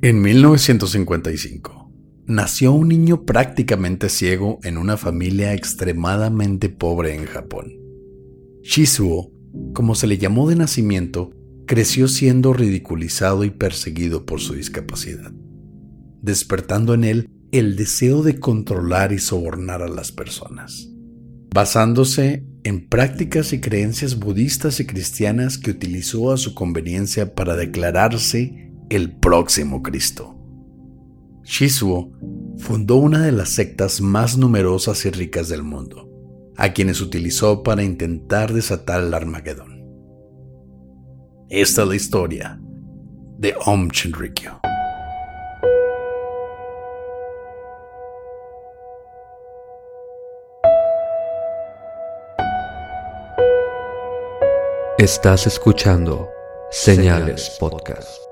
En 1955, nació un niño prácticamente ciego en una familia extremadamente pobre en Japón. Shizuo, como se le llamó de nacimiento, creció siendo ridiculizado y perseguido por su discapacidad, despertando en él el deseo de controlar y sobornar a las personas, basándose en prácticas y creencias budistas y cristianas que utilizó a su conveniencia para declararse el próximo Cristo. Shizuo fundó una de las sectas más numerosas y ricas del mundo, a quienes utilizó para intentar desatar el Armagedón. Esta es la historia de Om Shinrikyo. Estás escuchando Señales Podcast.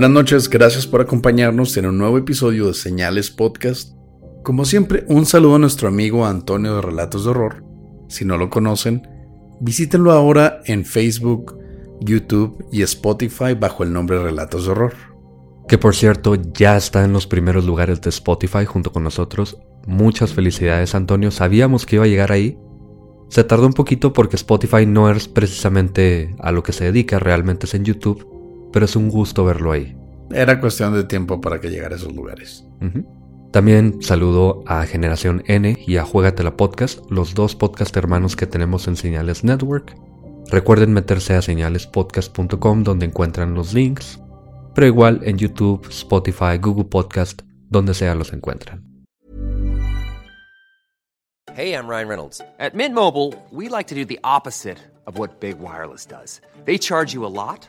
Buenas noches, gracias por acompañarnos en un nuevo episodio de Señales Podcast. Como siempre, un saludo a nuestro amigo Antonio de Relatos de Horror. Si no lo conocen, visítenlo ahora en Facebook, YouTube y Spotify bajo el nombre Relatos de Horror. Que por cierto ya está en los primeros lugares de Spotify junto con nosotros. Muchas felicidades Antonio, sabíamos que iba a llegar ahí. Se tardó un poquito porque Spotify no es precisamente a lo que se dedica, realmente es en YouTube pero es un gusto verlo ahí. Era cuestión de tiempo para que llegara a esos lugares. También saludo a Generación N y a Juegatela Podcast, los dos podcast hermanos que tenemos en Señales Network. Recuerden meterse a señalespodcast.com donde encuentran los links, pero igual en YouTube, Spotify, Google Podcast, donde sea los encuentran. Hey, I'm Ryan Reynolds. At Mint Mobile, we like to do the opposite of what Big Wireless does. They charge you a lot.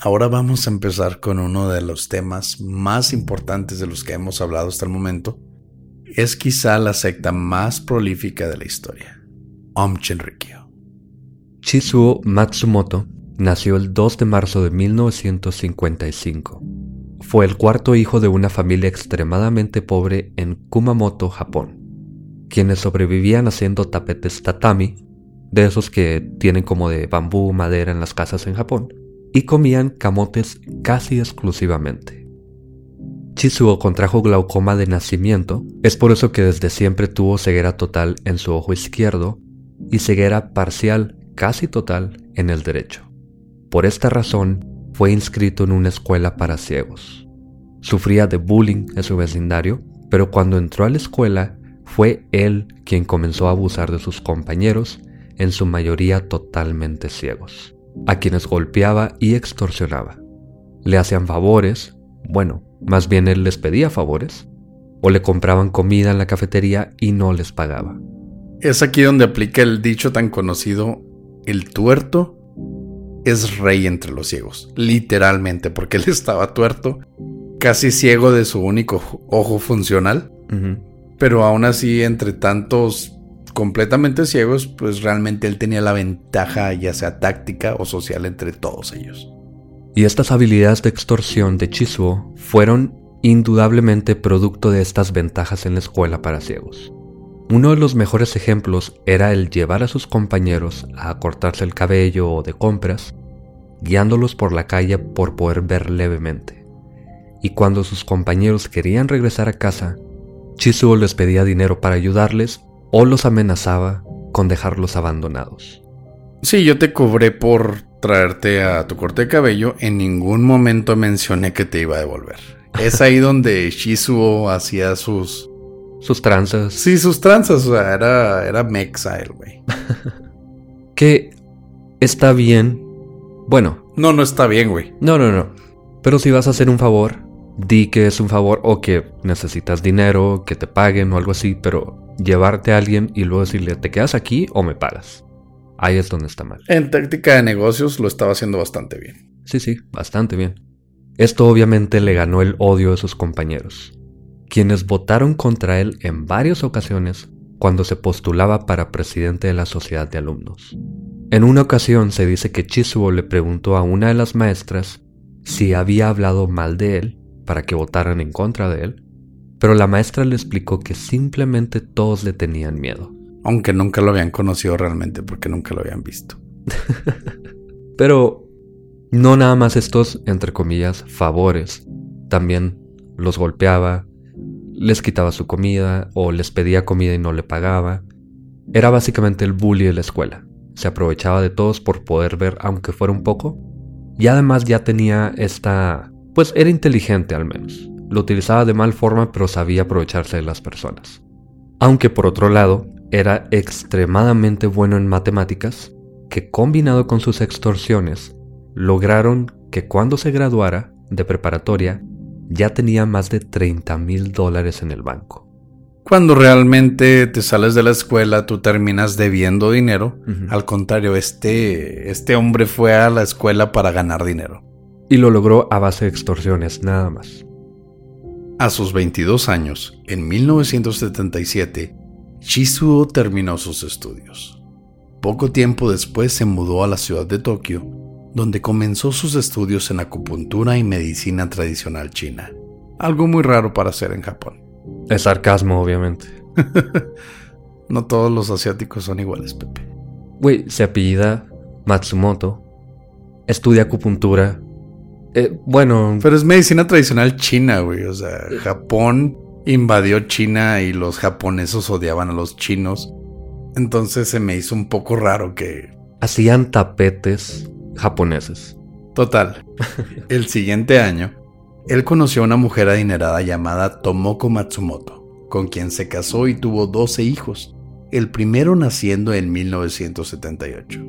Ahora vamos a empezar con uno de los temas más importantes de los que hemos hablado hasta el momento. Es quizá la secta más prolífica de la historia, Om Shinrikyo. Chizuo Matsumoto nació el 2 de marzo de 1955. Fue el cuarto hijo de una familia extremadamente pobre en Kumamoto, Japón, quienes sobrevivían haciendo tapetes tatami, de esos que tienen como de bambú madera en las casas en Japón, y comían camotes casi exclusivamente. Chizuo contrajo glaucoma de nacimiento, es por eso que desde siempre tuvo ceguera total en su ojo izquierdo y ceguera parcial casi total en el derecho. Por esta razón, fue inscrito en una escuela para ciegos. Sufría de bullying en su vecindario, pero cuando entró a la escuela, fue él quien comenzó a abusar de sus compañeros, en su mayoría totalmente ciegos a quienes golpeaba y extorsionaba. Le hacían favores, bueno, más bien él les pedía favores, o le compraban comida en la cafetería y no les pagaba. Es aquí donde aplica el dicho tan conocido, el tuerto es rey entre los ciegos, literalmente, porque él estaba tuerto, casi ciego de su único ojo funcional. Pero aún así, entre tantos completamente ciegos, pues realmente él tenía la ventaja, ya sea táctica o social, entre todos ellos. Y estas habilidades de extorsión de Chizuo fueron indudablemente producto de estas ventajas en la escuela para ciegos. Uno de los mejores ejemplos era el llevar a sus compañeros a cortarse el cabello o de compras, guiándolos por la calle por poder ver levemente. Y cuando sus compañeros querían regresar a casa, Chizuo les pedía dinero para ayudarles o los amenazaba con dejarlos abandonados. Sí, yo te cobré por traerte a tu corte de cabello. En ningún momento mencioné que te iba a devolver. Es ahí donde Shizuo hacía sus... Sus tranzas. Sí, sus tranzas. O sea, era, era mexa el güey. que está bien. Bueno. No, no está bien, güey. No, no, no. Pero si vas a hacer un favor, di que es un favor o que necesitas dinero, que te paguen o algo así, pero llevarte a alguien y luego decirle, ¿te quedas aquí o me pagas? Ahí es donde está mal. En táctica de negocios lo estaba haciendo bastante bien. Sí, sí, bastante bien. Esto obviamente le ganó el odio de sus compañeros, quienes votaron contra él en varias ocasiones cuando se postulaba para presidente de la sociedad de alumnos. En una ocasión se dice que Chizuo le preguntó a una de las maestras si había hablado mal de él para que votaran en contra de él, pero la maestra le explicó que simplemente todos le tenían miedo. Aunque nunca lo habían conocido realmente porque nunca lo habían visto. pero no nada más estos, entre comillas, favores. También los golpeaba, les quitaba su comida o les pedía comida y no le pagaba. Era básicamente el bully de la escuela. Se aprovechaba de todos por poder ver aunque fuera un poco. Y además ya tenía esta pues era inteligente al menos. Lo utilizaba de mal forma pero sabía aprovecharse de las personas. Aunque por otro lado, era extremadamente bueno en matemáticas, que combinado con sus extorsiones, lograron que cuando se graduara de preparatoria ya tenía más de 30 mil dólares en el banco. Cuando realmente te sales de la escuela, tú terminas debiendo dinero. Al contrario, este, este hombre fue a la escuela para ganar dinero. Y lo logró a base de extorsiones, nada más. A sus 22 años, en 1977, Shizuo terminó sus estudios. Poco tiempo después se mudó a la ciudad de Tokio, donde comenzó sus estudios en acupuntura y medicina tradicional china. Algo muy raro para hacer en Japón. Es sarcasmo, obviamente. no todos los asiáticos son iguales, Pepe. Güey, se apellida Matsumoto, estudia acupuntura eh, bueno. Pero es medicina tradicional china, güey. O sea, Japón invadió China y los japoneses odiaban a los chinos. Entonces se me hizo un poco raro que... Hacían tapetes japoneses. Total. El siguiente año, él conoció a una mujer adinerada llamada Tomoko Matsumoto, con quien se casó y tuvo 12 hijos, el primero naciendo en 1978.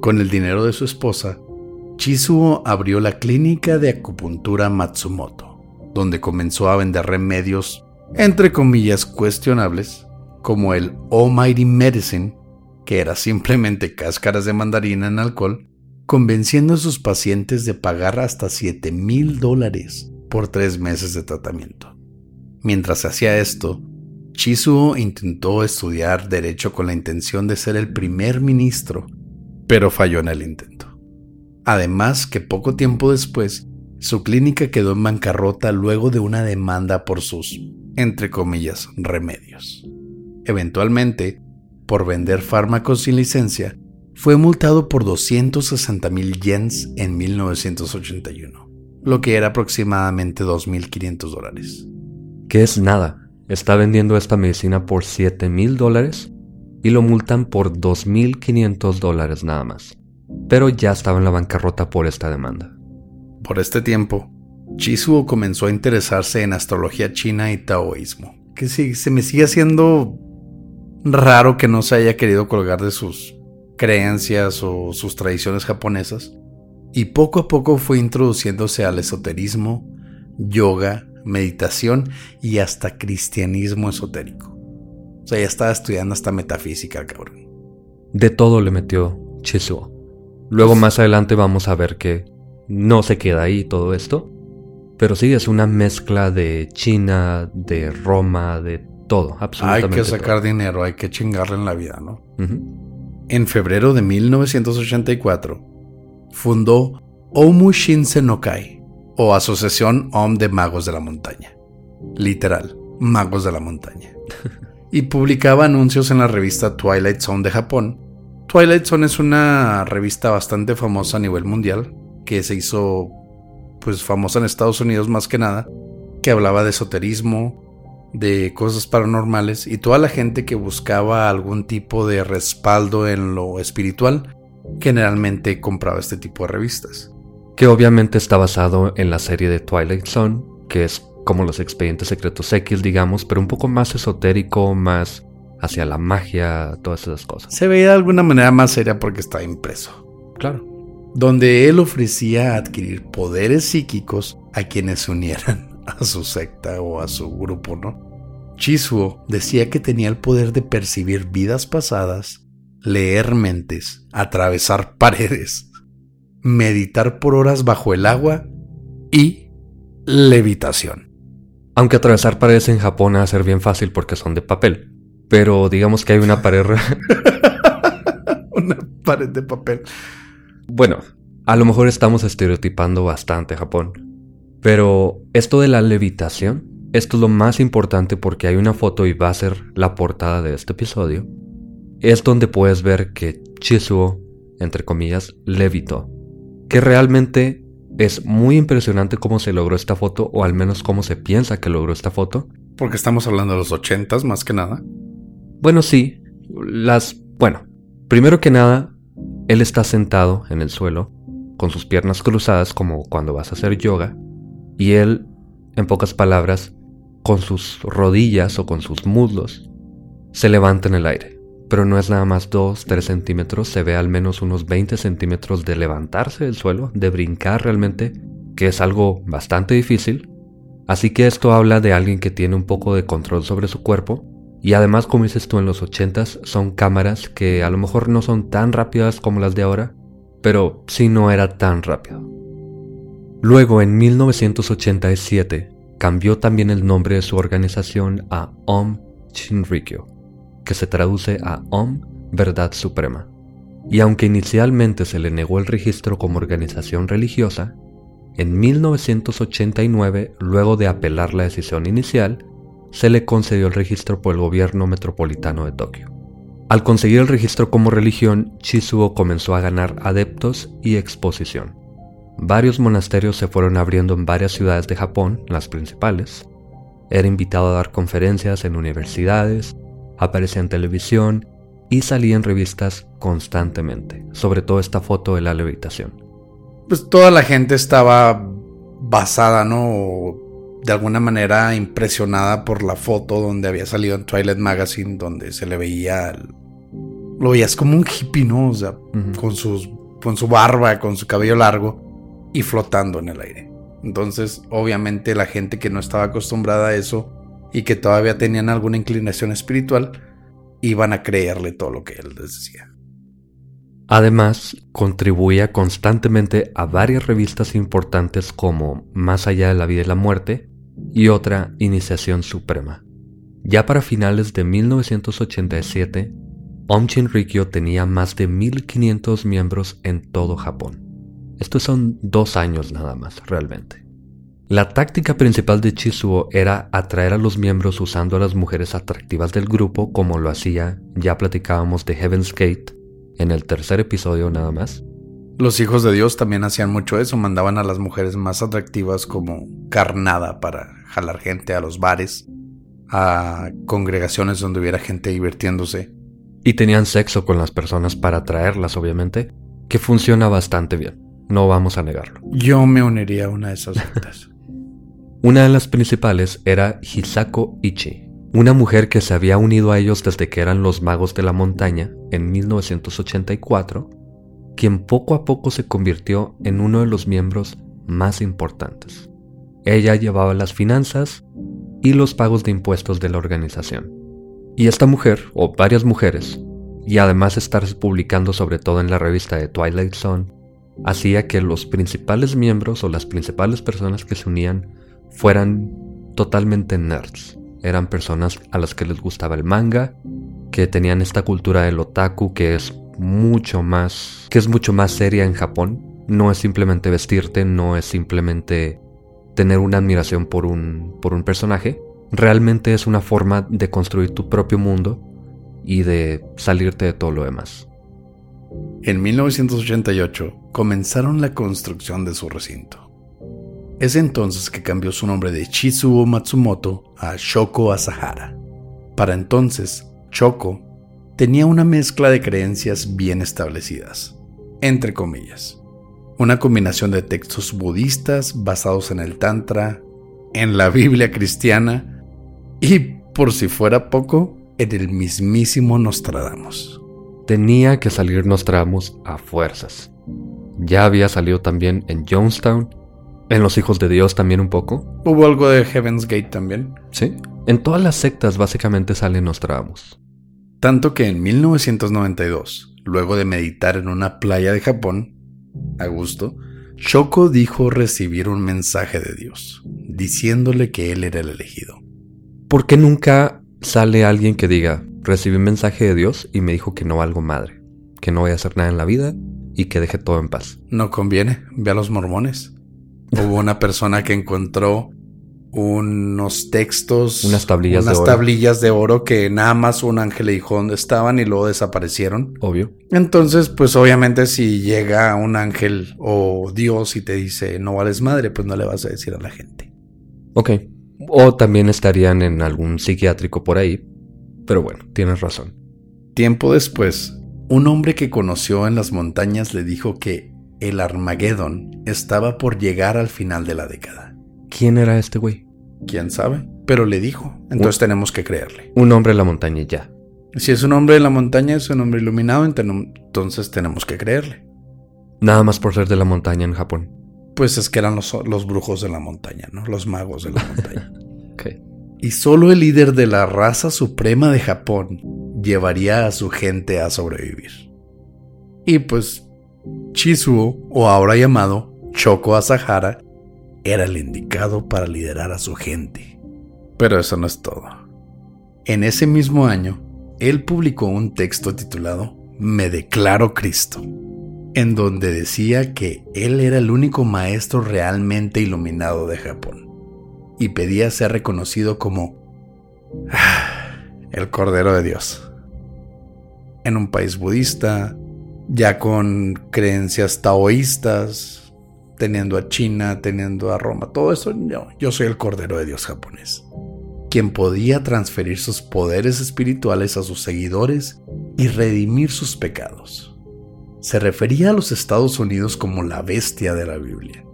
Con el dinero de su esposa, Chizuo abrió la clínica de acupuntura Matsumoto, donde comenzó a vender remedios, entre comillas, cuestionables, como el Almighty Medicine, que era simplemente cáscaras de mandarina en alcohol, convenciendo a sus pacientes de pagar hasta 7 mil dólares por tres meses de tratamiento. Mientras hacía esto, Chizuo intentó estudiar derecho con la intención de ser el primer ministro, pero falló en el intento. Además que poco tiempo después, su clínica quedó en bancarrota luego de una demanda por sus, entre comillas, remedios. Eventualmente, por vender fármacos sin licencia, fue multado por 260 mil yens en 1981, lo que era aproximadamente 2.500 dólares. ¿Qué es nada? Está vendiendo esta medicina por 7 mil dólares y lo multan por 2.500 dólares nada más pero ya estaba en la bancarrota por esta demanda. Por este tiempo, Chizuo comenzó a interesarse en astrología china y taoísmo, que sí, se me sigue haciendo raro que no se haya querido colgar de sus creencias o sus tradiciones japonesas, y poco a poco fue introduciéndose al esoterismo, yoga, meditación y hasta cristianismo esotérico. O sea, ya estaba estudiando hasta metafísica, cabrón. De todo le metió Chizuo. Luego más adelante vamos a ver que no se queda ahí todo esto. Pero sí, es una mezcla de China, de Roma, de Todo, absolutamente. Hay que sacar dinero, hay que chingarle en la vida, ¿no? En febrero de 1984, fundó Omu Shinsen no Kai, o Asociación Om de Magos de la Montaña. Literal, Magos de la Montaña. y publicaba anuncios en la revista Twilight Zone de Japón. Twilight Zone es una revista bastante famosa a nivel mundial, que se hizo pues famosa en Estados Unidos más que nada, que hablaba de esoterismo, de cosas paranormales y toda la gente que buscaba algún tipo de respaldo en lo espiritual generalmente compraba este tipo de revistas. Que obviamente está basado en la serie de Twilight Zone, que es como los expedientes secretos X, digamos, pero un poco más esotérico, más hacia la magia, todas esas cosas. Se veía de alguna manera más seria porque estaba impreso, Claro. donde él ofrecía adquirir poderes psíquicos a quienes se unieran a su secta o a su grupo, ¿no? Chizuo decía que tenía el poder de percibir vidas pasadas, leer mentes, atravesar paredes, meditar por horas bajo el agua y levitación. Aunque atravesar paredes en Japón va a ser bien fácil porque son de papel. Pero digamos que hay una pared... re- Una pared de papel. bueno, a lo mejor estamos estereotipando bastante Japón. Pero esto de la levitación, esto es lo más importante porque hay una foto y va a ser la portada de este episodio. Es donde puedes ver que Chizuo, entre comillas, levitó. Que realmente es muy impresionante cómo se logró esta foto, o al menos cómo se piensa que logró esta foto. Porque estamos hablando de los ochentas más que nada. Bueno, sí. Las. Bueno, primero que nada, él está sentado en el suelo, con sus piernas cruzadas, como cuando vas a hacer yoga. Y él, en pocas palabras, con sus rodillas o con sus muslos, se levanta en el aire. Pero no es nada más 2, 3 centímetros, se ve al menos unos 20 centímetros de levantarse del suelo, de brincar realmente, que es algo bastante difícil. Así que esto habla de alguien que tiene un poco de control sobre su cuerpo y además, como dices tú, en los 80s son cámaras que a lo mejor no son tan rápidas como las de ahora, pero sí no era tan rápido. Luego, en 1987, cambió también el nombre de su organización a Om Shinrikyo, que se traduce a Om Verdad Suprema. Y aunque inicialmente se le negó el registro como organización religiosa, en 1989, luego de apelar la decisión inicial, se le concedió el registro por el gobierno metropolitano de Tokio. Al conseguir el registro como religión, Chizuo comenzó a ganar adeptos y exposición. Varios monasterios se fueron abriendo en varias ciudades de Japón, las principales. Era invitado a dar conferencias en universidades, aparecía en televisión y salía en revistas constantemente, sobre todo esta foto de la levitación. Pues toda la gente estaba basada, ¿no? De alguna manera impresionada por la foto donde había salido en Twilight Magazine, donde se le veía. Lo veías como un hippie, ¿no? O sea, con, sus, con su barba, con su cabello largo y flotando en el aire. Entonces, obviamente, la gente que no estaba acostumbrada a eso y que todavía tenían alguna inclinación espiritual, iban a creerle todo lo que él les decía. Además, contribuía constantemente a varias revistas importantes como Más allá de la vida y la muerte y otra Iniciación Suprema. Ya para finales de 1987, Om Shinrikyo tenía más de 1500 miembros en todo Japón. Estos son dos años nada más, realmente. La táctica principal de Chizuo era atraer a los miembros usando a las mujeres atractivas del grupo como lo hacía, ya platicábamos de Heaven's Gate, en el tercer episodio nada más. Los hijos de Dios también hacían mucho eso, mandaban a las mujeres más atractivas como carnada para jalar gente a los bares, a congregaciones donde hubiera gente divirtiéndose. Y tenían sexo con las personas para atraerlas, obviamente, que funciona bastante bien, no vamos a negarlo. Yo me uniría a una de esas sectas. Una de las principales era Hisako Ichi, una mujer que se había unido a ellos desde que eran los magos de la montaña en 1984, quien poco a poco se convirtió en uno de los miembros más importantes. Ella llevaba las finanzas y los pagos de impuestos de la organización. Y esta mujer, o varias mujeres, y además estar publicando sobre todo en la revista de Twilight Zone, hacía que los principales miembros o las principales personas que se unían fueran totalmente nerds. eran personas a las que les gustaba el manga, que tenían esta cultura del otaku que es mucho más, que es mucho más seria en Japón. No es simplemente vestirte, no es simplemente tener una admiración por un, por un personaje. Realmente es una forma de construir tu propio mundo y de salirte de todo lo demás. En 1988 comenzaron la construcción de su recinto. Es entonces que cambió su nombre de Chizuo Matsumoto a Shoko Asahara. Para entonces, Shoko tenía una mezcla de creencias bien establecidas, entre comillas. Una combinación de textos budistas basados en el Tantra, en la Biblia cristiana y, por si fuera poco, en el mismísimo Nostradamus. Tenía que salir Nostradamus a fuerzas. Ya había salido también en Jonestown, en Los Hijos de Dios también un poco. Hubo algo de Heaven's Gate también. Sí, en todas las sectas básicamente salen Nostradamus. Tanto que en 1992, luego de meditar en una playa de Japón, a gusto, Shoko dijo recibir un mensaje de Dios, diciéndole que él era el elegido. ¿Por qué nunca sale alguien que diga, recibí un mensaje de Dios y me dijo que no valgo madre, que no voy a hacer nada en la vida y que deje todo en paz? No conviene, ve a los mormones. Hubo una persona que encontró unos textos, Unas tablillas unas de oro. tablillas de oro que nada más un ángel le dijo dónde estaban y luego desaparecieron. Obvio. Entonces, pues obviamente si llega un ángel o Dios y te dice no vales madre, pues no le vas a decir a la gente. Ok. O también estarían en algún psiquiátrico por ahí. Pero bueno, tienes razón. Tiempo después, un hombre que conoció en las montañas le dijo que el Armagedón estaba por llegar al final de la década. ¿Quién era este güey? ¿Quién sabe? Pero le dijo. Entonces tenemos que creerle. Un hombre en la montaña y ya. Si es un hombre de la montaña, es un hombre iluminado, entonces tenemos que creerle. Nada más por ser de la montaña en Japón. Pues es que eran los, los brujos de la montaña, ¿no? Los magos de la montaña. Ok. y solo el líder de la raza suprema de Japón llevaría a su gente a sobrevivir. Y pues, Chizuo, o ahora llamado Shoko Asahara, era el indicado para liderar a su gente. Pero eso no es todo. En ese mismo año, él publicó un texto titulado Me declaro Cristo, en donde decía que él era el único maestro realmente iluminado de Japón, y pedía ser reconocido como ah, el Cordero de Dios. En un país budista, ya con creencias taoístas, teniendo a China, teniendo a Roma, todo eso, yo, yo soy el Cordero de Dios japonés, quien podía transferir sus poderes espirituales a sus seguidores y redimir sus pecados. Se refería a los Estados Unidos como la bestia de la Biblia,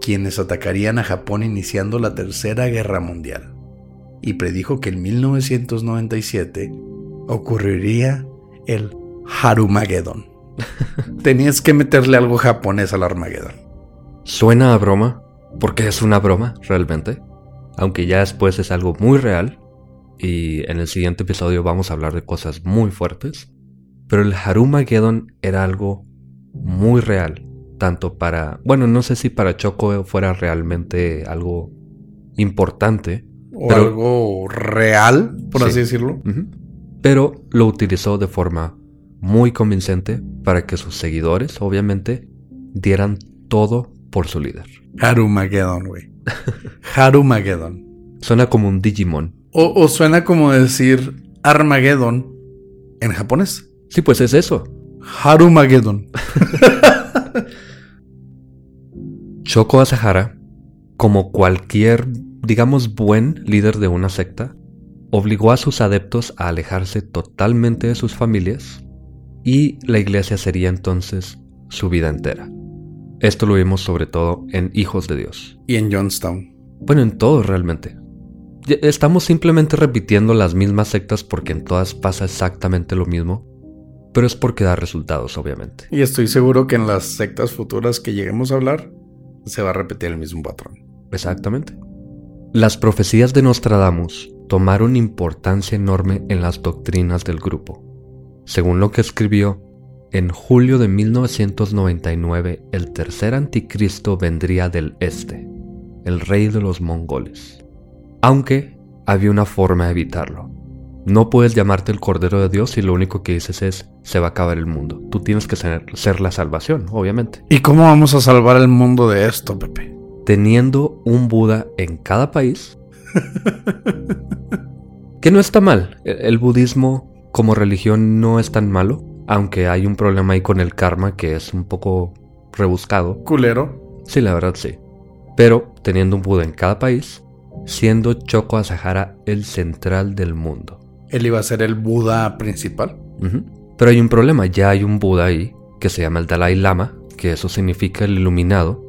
quienes atacarían a Japón iniciando la Tercera Guerra Mundial, y predijo que en 1997 ocurriría el Harumageddon. Tenías que meterle algo japonés al Armageddon. Suena a broma, porque es una broma, realmente. Aunque ya después es algo muy real. Y en el siguiente episodio vamos a hablar de cosas muy fuertes. Pero el Harumageddon era algo muy real. Tanto para... Bueno, no sé si para Choco fuera realmente algo importante. O Pero- algo real, por Sí. así decirlo. Ujú. Pero lo utilizó de forma muy convincente para que sus seguidores, obviamente, dieran todo por su líder. Harumageddon, güey. Harumageddon. Suena como un Digimon. O, o suena como decir Armageddon en japonés. Sí, pues es eso. Harumageddon. Shoko Asahara, como cualquier, digamos, buen líder de una secta, obligó a sus adeptos a alejarse totalmente de sus familias y la iglesia sería entonces su vida entera. Esto lo vimos sobre todo en Hijos de Dios. Y en Johnstown. Bueno, en todo realmente. Estamos simplemente repitiendo las mismas sectas porque en todas pasa exactamente lo mismo, pero es porque da resultados, obviamente. Y estoy seguro que en las sectas futuras que lleguemos a hablar, se va a repetir el mismo patrón. Exactamente. Las profecías de Nostradamus tomaron importancia enorme en las doctrinas del grupo. Según lo que escribió, en julio de 1999 el tercer anticristo vendría del este, el rey de los mongoles. Aunque había una forma de evitarlo. No puedes llamarte el Cordero de Dios si lo único que dices es se va a acabar el mundo. Tú tienes que ser, ser la salvación, obviamente. ¿Y cómo vamos a salvar el mundo de esto, Pepe? Teniendo un Buda en cada país. que no está mal. El, el budismo como religión no es tan malo, aunque hay un problema ahí con el karma que es un poco rebuscado. Culero. Sí, la verdad sí. Pero teniendo un Buda en cada país, siendo Choco Asahara el central del mundo. Él iba a ser el Buda principal. Pero hay un problema, ya hay un Buda ahí que se llama el Dalai Lama, que eso significa el iluminado.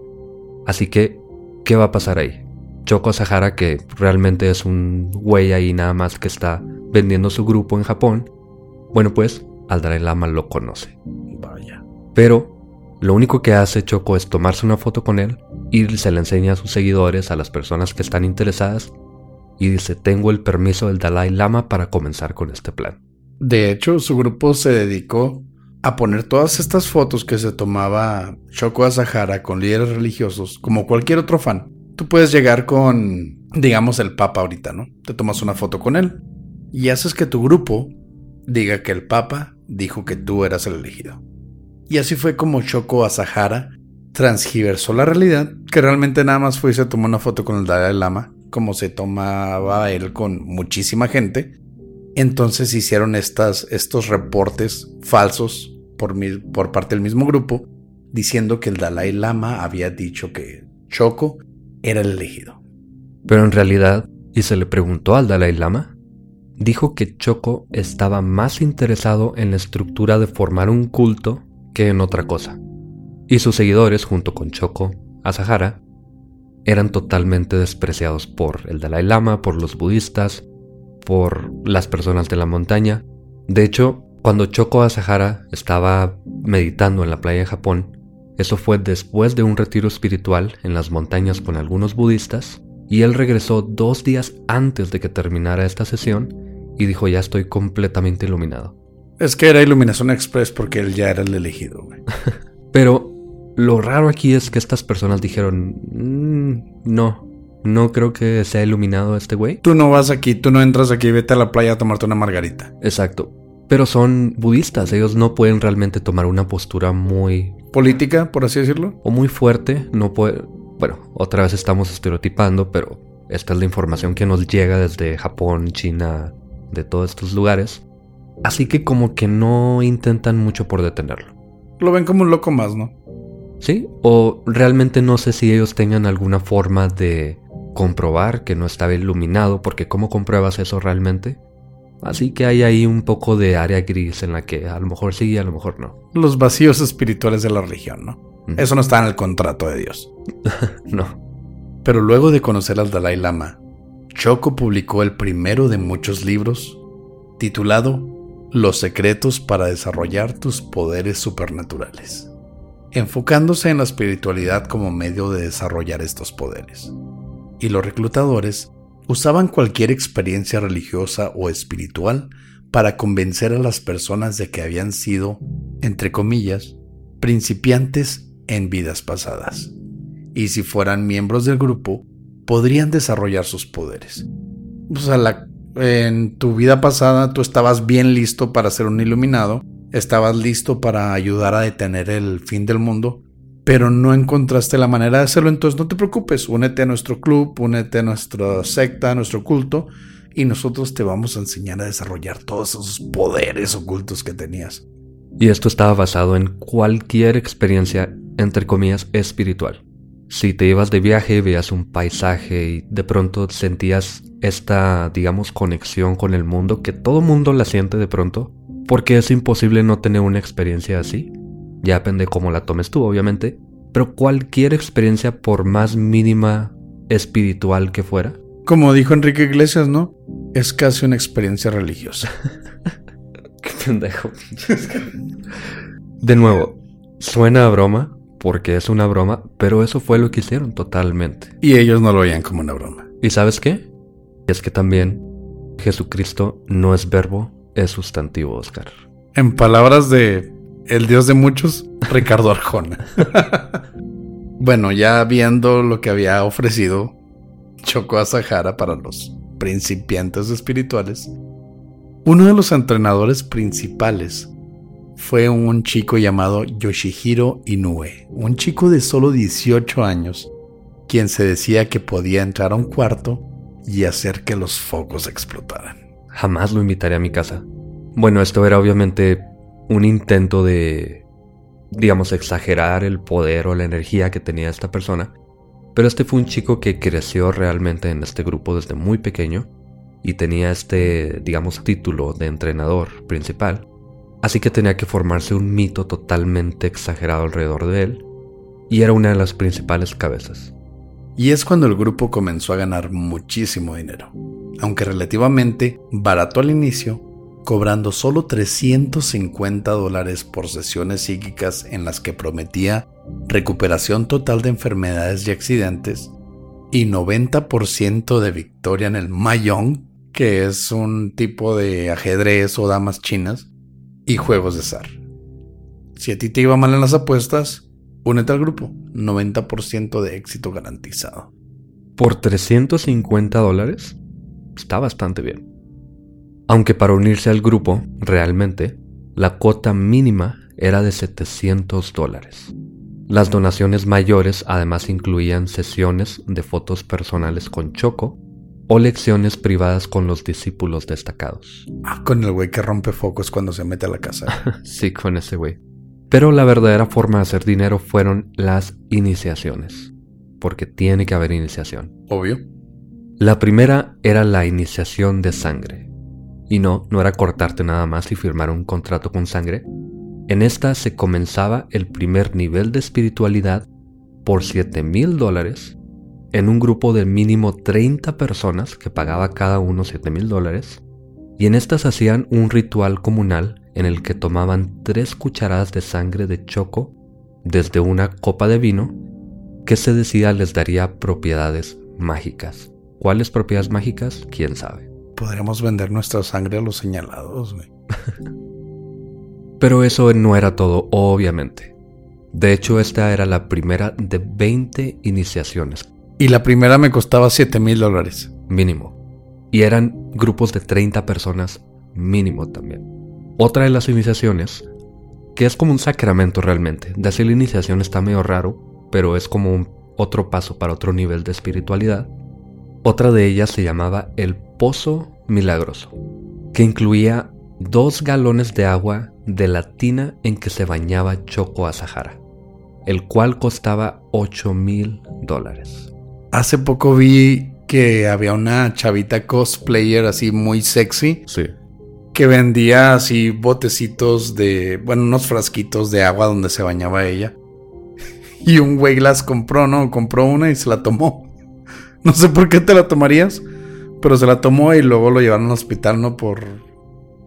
Así que, ¿qué va a pasar ahí? Choco Asahara, que realmente es un güey ahí nada más que está vendiendo su grupo en Japón, bueno pues, al Dalai Lama lo conoce. Vaya. Pero lo único que hace Choco es tomarse una foto con él y se le enseña a sus seguidores, a las personas que están interesadas, y dice, tengo el permiso del Dalai Lama para comenzar con este plan. De hecho, su grupo se dedicó a poner todas estas fotos que se tomaba Shoko Asahara con líderes religiosos, como cualquier otro fan. Tú puedes llegar con, digamos, el Papa ahorita, ¿no? Te tomas una foto con él y haces que tu grupo diga que el Papa dijo que tú eras el elegido. Y así fue como Shoko Asahara transgiversó la realidad, que realmente nada más fue y se tomó una foto con el Dalai Lama, como se tomaba él con muchísima gente. Entonces hicieron estas, estos reportes falsos por, por parte del mismo grupo, diciendo que el Dalai Lama había dicho que Choco era el elegido. Pero en realidad, y se le preguntó al Dalai Lama, dijo que Choco estaba más interesado en la estructura de formar un culto que en otra cosa. Y sus seguidores, junto con Choco, Asahara, eran totalmente despreciados por el Dalai Lama, por los budistas, por las personas de la montaña. De hecho, cuando Choco Asahara estaba meditando en la playa de Japón, eso fue después de un retiro espiritual en las montañas con algunos budistas, y él regresó dos días antes de que terminara esta sesión y dijo ya estoy completamente iluminado. Es que era Iluminación Express porque él ya era el elegido, güey. Pero lo raro aquí es que estas personas dijeron, "Mm, no, no creo que sea iluminado este güey. Tú no vas aquí, tú no entras aquí, vete a la playa a tomarte una margarita. Exacto. Pero son budistas, ellos no pueden realmente tomar una postura muy Política, por así decirlo. o muy fuerte, no puede, bueno, otra vez estamos estereotipando, pero esta es la información que nos llega desde Japón, China, de todos estos lugares. Así que como que no intentan mucho por detenerlo. Lo ven como un loco más, ¿no? ¿Sí? O realmente no sé si ellos tengan alguna forma de comprobar que no estaba iluminado, porque ¿cómo compruebas eso realmente? Así que hay ahí un poco de área gris en la que a lo mejor sí y a lo mejor no. Los vacíos espirituales de la religión, ¿no? Eso no está en el contrato de Dios. No. Pero luego de conocer al Dalai Lama, Choco publicó el primero de muchos libros titulado Los secretos para desarrollar tus poderes supernaturales, enfocándose en la espiritualidad como medio de desarrollar estos poderes. Y los reclutadores usaban cualquier experiencia religiosa o espiritual para convencer a las personas de que habían sido, entre comillas, principiantes en vidas pasadas y si fueran miembros del grupo, podrían desarrollar sus poderes. O sea, en tu vida pasada tú estabas bien listo para ser un iluminado, estabas listo para ayudar a detener el fin del mundo, pero no encontraste la manera de hacerlo, entonces no te preocupes, únete a nuestro club, únete a nuestra secta, a nuestro culto, y nosotros te vamos a enseñar a desarrollar todos esos poderes ocultos que tenías. Y esto estaba basado en cualquier experiencia, entre comillas, espiritual. Si te ibas de viaje, veías un paisaje y de pronto sentías esta, digamos, conexión con el mundo, que todo mundo la siente de pronto, porque es imposible no tener una experiencia así. Ya depende cómo la tomes tú, obviamente, pero cualquier experiencia, por más mínima espiritual que fuera, Como dijo Enrique Iglesias, ¿no? Es casi una experiencia religiosa. Qué pendejo. De nuevo, suena a broma, porque es una broma, pero eso fue lo que hicieron totalmente. Y ellos no lo veían como una broma. ¿Y sabes qué? Es que también Jesucristo no es verbo, es sustantivo, Oscar. En palabras de el dios de muchos, Ricardo Arjona. bueno, ya viendo lo que había ofrecido Choco a Sahara para los principiantes espirituales, uno de los entrenadores principales fue un chico llamado Yoshihiro Inoue, un chico de solo 18 años, quien se decía que podía entrar a un cuarto y hacer que los focos explotaran. Jamás lo invitaré a mi casa. Bueno, esto era obviamente un intento de, digamos, exagerar el poder o la energía que tenía esta persona, pero este fue un chico que creció realmente en este grupo desde muy pequeño y tenía este, digamos, título de entrenador principal, así que tenía que formarse un mito totalmente exagerado alrededor de él, y era una de las principales cabezas. Y es cuando el grupo comenzó a ganar muchísimo dinero, aunque relativamente barato al inicio, cobrando solo 350 dólares por sesiones psíquicas en las que prometía recuperación total de enfermedades y accidentes y 90% de victoria en el Mahjong, que es un tipo de ajedrez o damas chinas, y juegos de zar. Si a ti te iba mal en las apuestas, Únete al grupo, 90% de éxito garantizado. Por 350 dólares, está bastante bien. Aunque para unirse al grupo, realmente, la cuota mínima era de 700 dólares. Las donaciones mayores además incluían sesiones de fotos personales con Choco o lecciones privadas con los discípulos destacados. Ah, con el güey que rompe focos cuando se mete a la casa. sí, con ese güey. Pero la verdadera forma de hacer dinero fueron las iniciaciones, porque tiene que haber iniciación. Obvio. La primera era la iniciación de sangre. Y no, no era cortarte nada más y firmar un contrato con sangre. En esta se comenzaba el primer nivel de espiritualidad por 7 mil dólares en un grupo de mínimo 30 personas que pagaba cada uno 7 mil dólares. Y en estas hacían un ritual comunal en el que tomaban tres cucharadas de sangre de choco desde una copa de vino que se decía les daría propiedades mágicas. ¿Cuáles propiedades mágicas? ¿Quién sabe? Podríamos vender nuestra sangre a los señalados, güey. Pero eso no era todo, obviamente. De hecho, esta era la primera de 20 iniciaciones. Y la primera me costaba 7 mil dólares. Mínimo. Y eran grupos de 30 personas mínimo también. Otra de las iniciaciones, que es como un sacramento realmente, de así la iniciación está medio raro, pero es como un otro paso para otro nivel de espiritualidad. Otra de ellas se llamaba el Pozo Milagroso, que incluía dos galones de agua de la tina en que se bañaba Choco Asahara, el cual costaba 8 mil dólares. Hace poco vi que había una chavita cosplayer así muy sexy. Sí que vendía así botecitos de, bueno, unos frasquitos de agua donde se bañaba ella. Y un güey las compró, ¿no? Compró una y se la tomó. No sé por qué te la tomarías, pero se la tomó y luego lo llevaron al hospital, ¿no? Por,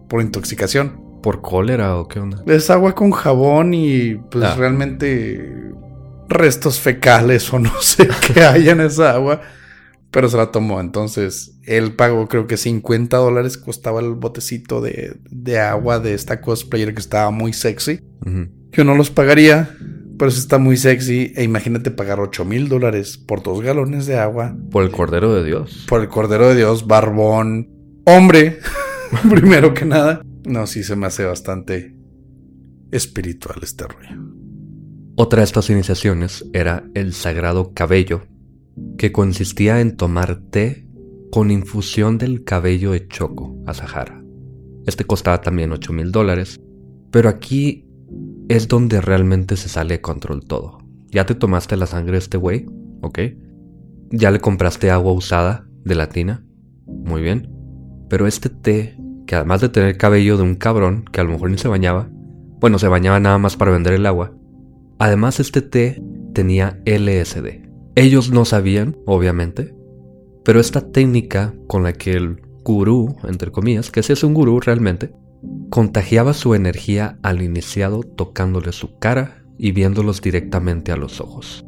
por intoxicación. ¿Por cólera o qué onda? Es agua con jabón y pues ah. realmente restos fecales o no sé qué hay en esa agua pero se la tomó. Entonces, él pagó creo que 50 dólares costaba el botecito de, de agua de esta cosplayer que estaba muy sexy. Yo no los pagaría, pero eso está muy sexy. E imagínate pagar 8 mil dólares por dos galones de agua. Por el Cordero de Dios. Por el Cordero de Dios, barbón, hombre, primero que nada. No, sí se me hace bastante espiritual este rollo. Otra de estas iniciaciones era el sagrado cabello que consistía en tomar té con infusión del cabello de choco a Sahara. Este costaba también 8 mil dólares, pero aquí es donde realmente se sale de control todo. Ya te tomaste la sangre de este güey, ¿ok? Ya le compraste agua usada de la tina, muy bien. Pero este té, que además de tener cabello de un cabrón que a lo mejor ni se bañaba, bueno, se bañaba nada más para vender el agua, además este té tenía LSD, ellos no sabían, obviamente, pero esta técnica con la que el gurú, entre comillas, que ese es un gurú realmente, contagiaba su energía al iniciado tocándole su cara y viéndolos directamente a los ojos.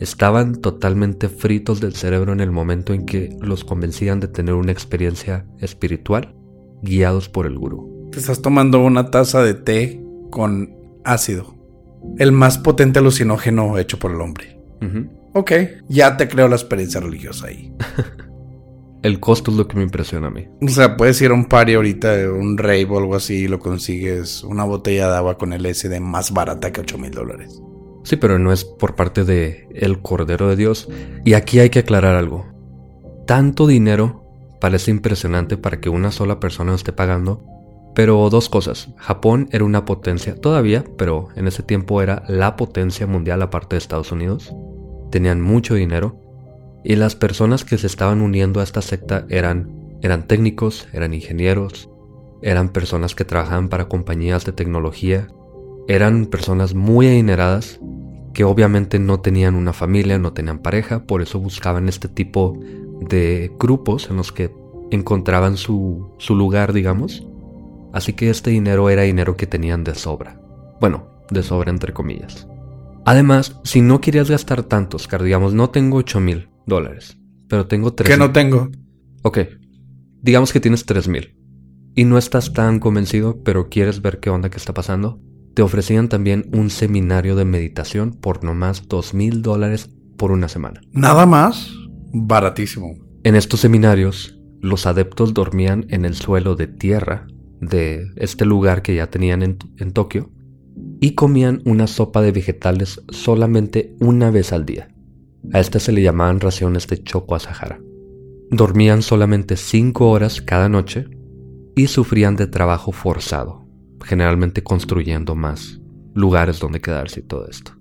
Estaban totalmente fritos del cerebro en el momento en que los convencían de tener una experiencia espiritual guiados por el gurú. Te estás tomando una taza de té con ácido, el más potente alucinógeno hecho por el hombre. Ok, ya te creo la experiencia religiosa ahí. El costo es lo que me impresiona a mí. O sea, puedes ir a un party ahorita, un rave o algo así, y lo consigues una botella de agua con LSD más barata que 8 mil dólares. Sí, pero no es por parte de el Cordero de Dios. Y aquí hay que aclarar algo. Tanto dinero parece impresionante para que una sola persona esté pagando. Pero dos cosas. Japón era una potencia todavía, pero en ese tiempo era la potencia mundial aparte de Estados Unidos. Tenían mucho dinero. Y las personas que se estaban uniendo a esta secta eran, eran técnicos, eran ingenieros, eran personas que trabajaban para compañías de tecnología, eran personas muy adineradas que obviamente no tenían una familia, no tenían pareja, por eso buscaban este tipo de grupos en los que encontraban su, su lugar, digamos. Así que este dinero era dinero que tenían de sobra. Bueno, de sobra entre comillas. Además, si no querías gastar tanto, Oscar, digamos, no tengo 8 mil dólares, pero tengo 3 ¿Qué no tengo? Ok, digamos que tienes 3 mil y no estás tan convencido, pero quieres ver qué onda que está pasando. Te ofrecían también un seminario de meditación por nomás 2 mil dólares por una semana. Nada más. Baratísimo. En estos seminarios, los adeptos dormían en el suelo de tierra de este lugar que ya tenían en, en Tokio y comían una sopa de vegetales solamente una vez al día. A esta se le llamaban raciones de choco a Sahara. Dormían solamente 5 horas cada noche y sufrían de trabajo forzado, generalmente construyendo más lugares donde quedarse y todo esto.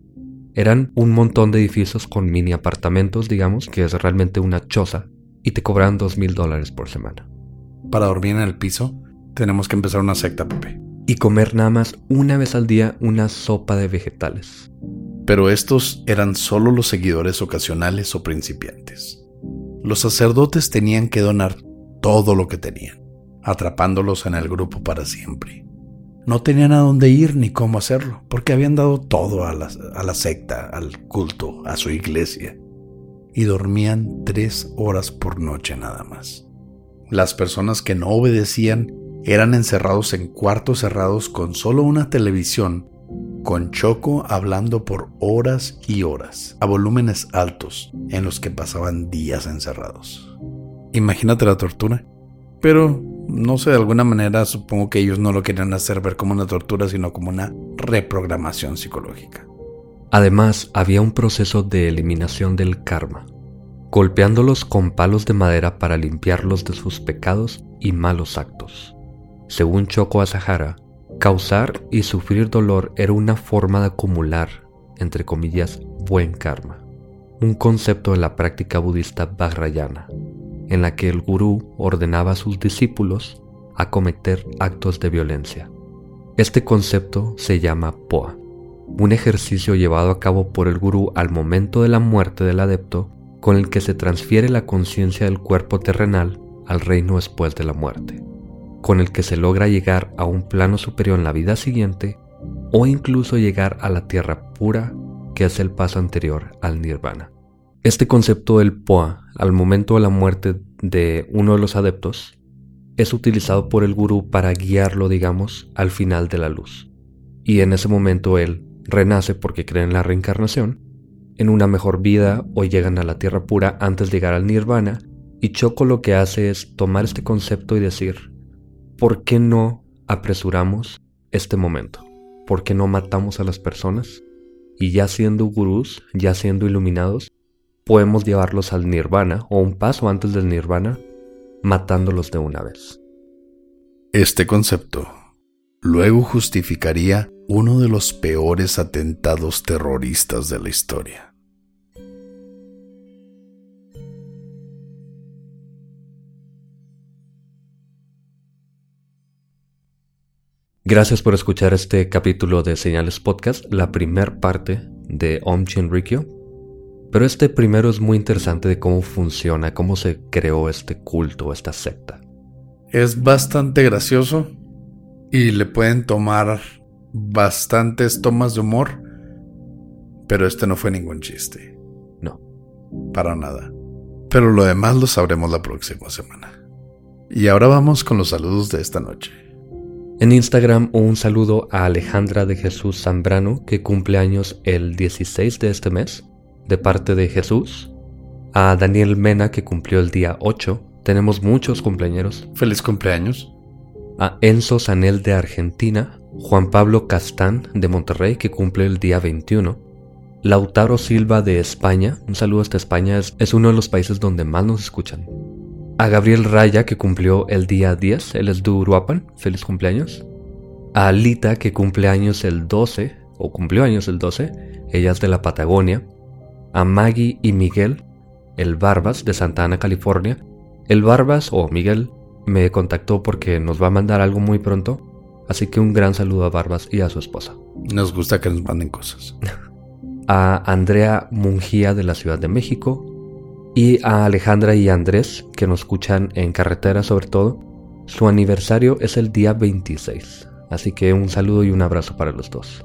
Eran un montón de edificios con mini apartamentos, digamos, que es realmente una choza, y te cobran dos mil dólares por semana. Para dormir en el piso, tenemos que empezar una secta, Pepe. Y comer nada más una vez al día una sopa de vegetales. Pero estos eran solo los seguidores ocasionales o principiantes. Los sacerdotes tenían que donar todo lo que tenían, atrapándolos en el grupo para siempre. No tenían a dónde ir ni cómo hacerlo, porque habían dado todo a la, a la secta, al culto, a su iglesia. Y dormían tres horas por noche nada más. Las personas que no obedecían eran encerrados en cuartos cerrados con solo una televisión, con Choco hablando por horas y horas, a volúmenes altos, en los que pasaban días encerrados. Imagínate la tortura. Pero, no sé, de alguna manera supongo que ellos no lo querían hacer ver como una tortura, sino como una reprogramación psicológica. Además, había un proceso de eliminación del karma, golpeándolos con palos de madera para limpiarlos de sus pecados y malos actos. Según Choco Asahara, causar y sufrir dolor era una forma de acumular, entre comillas, buen karma, un concepto de la práctica budista Vajrayana, en la que el gurú ordenaba a sus discípulos a cometer actos de violencia. Este concepto se llama POA, un ejercicio llevado a cabo por el gurú al momento de la muerte del adepto con el que se transfiere la conciencia del cuerpo terrenal al reino después de la muerte, con el que se logra llegar a un plano superior en la vida siguiente o incluso llegar a la tierra pura que es el paso anterior al nirvana. Este concepto del POA al momento de la muerte de uno de los adeptos es utilizado por el gurú para guiarlo, digamos, al final de la luz. Y en ese momento él renace porque cree en la reencarnación, en una mejor vida o llegan a la tierra pura antes de llegar al nirvana. Y Choco lo que hace es tomar este concepto y decir, ¿por qué no apresuramos este momento? ¿Por qué no matamos a las personas? Y ya siendo gurús, ya siendo iluminados, podemos llevarlos al nirvana o un paso antes del nirvana, matándolos de una vez. Este concepto luego justificaría uno de los peores atentados terroristas de la historia. Gracias por escuchar este capítulo de Señales Podcast, la primer parte de Om Chinrikyo. Pero este primero es muy interesante de cómo funciona, cómo se creó este culto, esta secta. Es bastante gracioso y le pueden tomar bastantes tomas de humor, pero este no fue ningún chiste. No. Para nada. Pero lo demás lo sabremos la próxima semana. Y ahora vamos con los saludos de esta noche. En Instagram un saludo a Alejandra de Jesús Zambrano, que cumple años el 16 de este mes, de parte de Jesús. A Daniel Mena, que cumplió el día 8, tenemos muchos cumpleaños. Feliz cumpleaños. A Enzo Sanel de Argentina, Juan Pablo Castán de Monterrey, que cumple el día 21. Lautaro Silva de España, un saludo hasta España, es, es uno de los países donde más nos escuchan. A Gabriel Raya, que cumplió el día 10, él es de Uruapan, feliz cumpleaños. A Alita, que cumple años el 12, o cumplió años el 12, ella es de la Patagonia. A Maggie y Miguel, el Barbas de Santa Ana, California. El Barbas, o Miguel, me contactó porque nos va a mandar algo muy pronto, así que un gran saludo a Barbas y a su esposa. Nos gusta que nos manden cosas. a Andrea Mungía de la Ciudad de México y a Alejandra y Andrés que nos escuchan en carretera sobre todo. Su aniversario es el día 26, así que un saludo y un abrazo para los dos.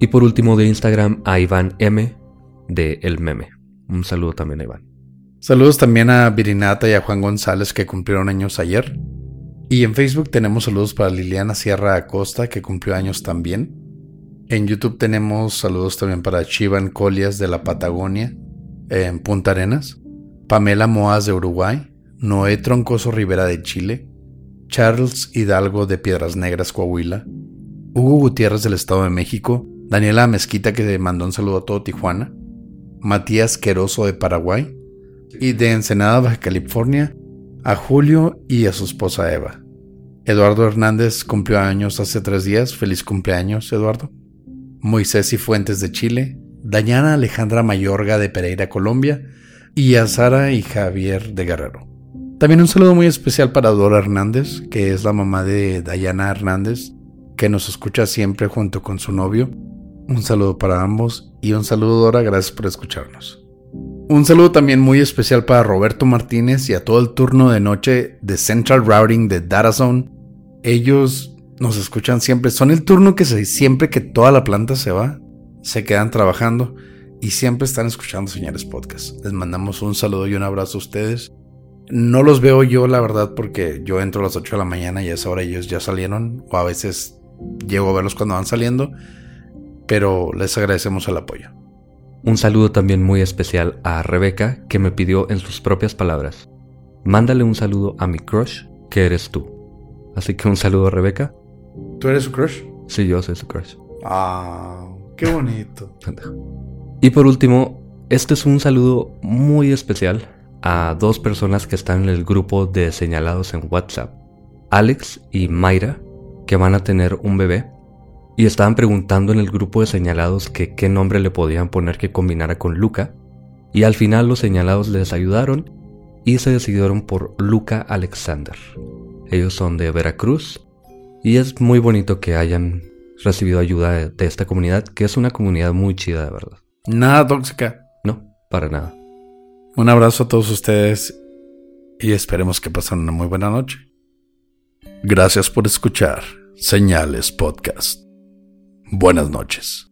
Y por último de Instagram a Iván M de El Meme. Un saludo también a Iván. Saludos también a Virinata y a Juan González que cumplieron años ayer. Y en Facebook tenemos saludos para Liliana Sierra Acosta que cumplió años también. En YouTube tenemos saludos también para Chivan Colias de la Patagonia, en Punta Arenas, Pamela Moaz de Uruguay, Noé Troncoso Rivera de Chile, Charles Hidalgo de Piedras Negras, Coahuila, Hugo Gutiérrez del Estado de México, Daniela Mezquita que mandó un saludo a todo Tijuana, Matías Queroso de Paraguay y de Ensenada, Baja California, a Julio y a su esposa Eva. Eduardo Hernández cumplió años hace tres días. Feliz cumpleaños, Eduardo. Moisés y Fuentes de Chile, Dayana Alejandra Mayorga de Pereira, Colombia, y a Sara y Javier de Guerrero. También un saludo muy especial para Dora Hernández, que es la mamá de Dayana Hernández, que nos escucha siempre junto con su novio. Un saludo para ambos y un saludo Dora, gracias por escucharnos. Un saludo también muy especial para Roberto Martínez y a todo el turno de noche de Central Routing de DataZone. Ellos nos escuchan siempre. Son el turno que se, siempre que toda la planta se va, se quedan trabajando y siempre están escuchando señores podcast. Les mandamos un saludo y un abrazo a ustedes. No los veo yo, la verdad, porque yo entro a las 8 de la mañana y a esa hora ellos ya salieron, o a veces llego a verlos cuando van saliendo, pero les agradecemos el apoyo. Un saludo también muy especial a Rebeca, que me pidió en sus propias palabras, mándale un saludo a mi crush, que eres tú. Así que un saludo a Rebeca ¿Tú eres su crush? Sí, yo soy su crush. Ah, qué bonito. Y por último, este es un saludo muy especial a dos personas que están en el grupo de señalados en WhatsApp. Alex y Mayra, que van a tener un bebé. Y estaban preguntando en el grupo de señalados que qué nombre le podían poner que combinara con Luca. Y al final los señalados les ayudaron y se decidieron por Luca Alexander. Ellos son de Veracruz y es muy bonito que hayan recibido ayuda de, esta comunidad, que es una comunidad muy chida, de verdad. Nada tóxica. No, para nada. Un abrazo a todos ustedes y esperemos que pasen una muy buena noche. Gracias por escuchar Señales Podcast. Buenas noches.